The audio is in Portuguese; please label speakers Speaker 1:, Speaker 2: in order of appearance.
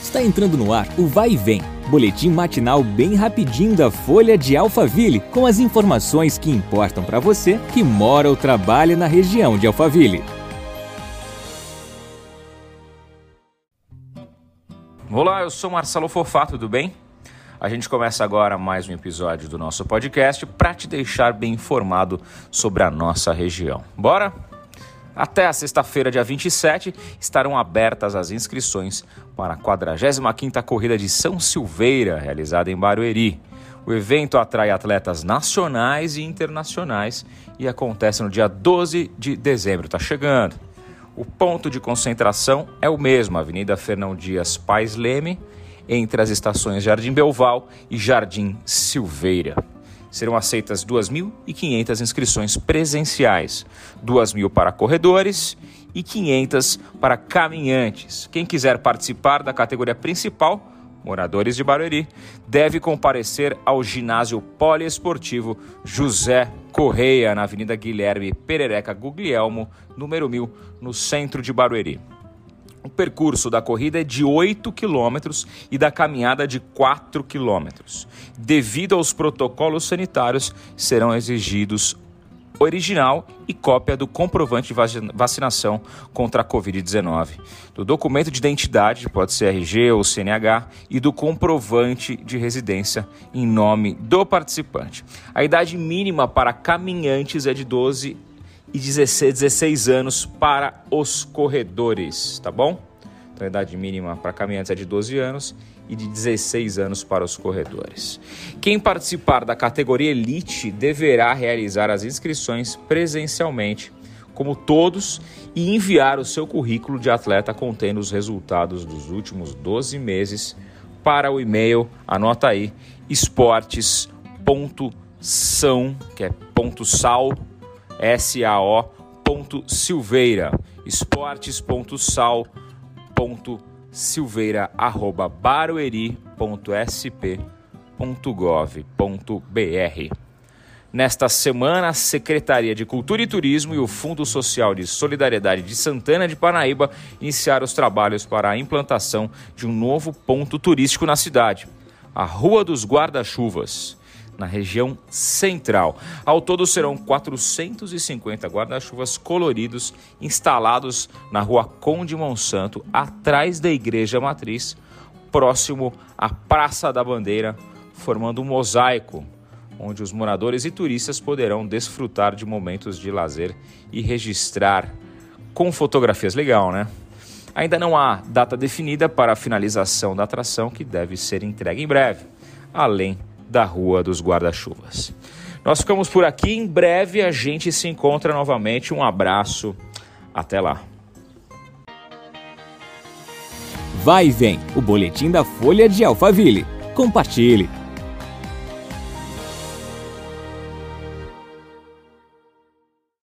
Speaker 1: Está entrando no ar o Vai e Vem, boletim matinal bem rapidinho da Folha de Alphaville, com as informações que importam para você que mora ou trabalha na região de Alphaville.
Speaker 2: Olá, eu sou Marcelo Fofá, tudo bem? A gente começa agora mais um episódio do nosso podcast para te deixar bem informado sobre a nossa região. Bora? Até a sexta-feira, dia 27, estarão abertas as inscrições para a 45ª Corrida de São Silveira, realizada em Barueri. O evento atrai atletas nacionais e internacionais e acontece no dia 12 de dezembro, está chegando. O ponto de concentração é o mesmo, Avenida Fernão Dias Pais Leme, entre as estações Jardim Belval e Jardim Silveira serão aceitas 2.500 inscrições presenciais, 2.000 para corredores e 500 para caminhantes. Quem quiser participar da categoria principal, moradores de Barueri, deve comparecer ao ginásio poliesportivo José Correia, na Avenida Guilherme Perereca Guglielmo, número 1000, no centro de Barueri. O percurso da corrida é de 8 quilômetros e da caminhada de 4 quilômetros. Devido aos protocolos sanitários, serão exigidos original e cópia do comprovante de vacinação contra a Covid-19, do documento de identidade, pode ser RG ou CNH, e do comprovante de residência em nome do participante. A idade mínima para caminhantes é de 12 e 16, 16 anos para os corredores, tá bom? Então a idade mínima para caminhantes é de 12 anos e de 16 anos para os corredores. Quem participar da categoria Elite deverá realizar as inscrições presencialmente, como todos, e enviar o seu currículo de atleta contendo os resultados dos últimos 12 meses para o e-mail, anota aí, esportes.são, que é ponto sal S-A-O ponto Silveira, esportes.sal.silveira arroba barueri.sp.gov.br. Nesta semana, a Secretaria de Cultura e Turismo e o Fundo Social de Solidariedade de Santana de Parnaíba iniciaram os trabalhos para a implantação de um novo ponto turístico na cidade, a Rua dos Guarda-Chuvas na região central. Ao todo serão 450 guarda-chuvas coloridos instalados na rua Conde Monsanto, atrás da Igreja Matriz, próximo à Praça da Bandeira, formando um mosaico onde os moradores e turistas poderão desfrutar de momentos de lazer e registrar com fotografias legal, né? Ainda não há data definida para a finalização da atração que deve ser entregue em breve, além da Rua dos Guarda-Chuvas. Nós ficamos por aqui, em breve a gente se encontra novamente. Um abraço, até lá.
Speaker 1: Vai e vem, o boletim da Folha de Alphaville. Compartilhe.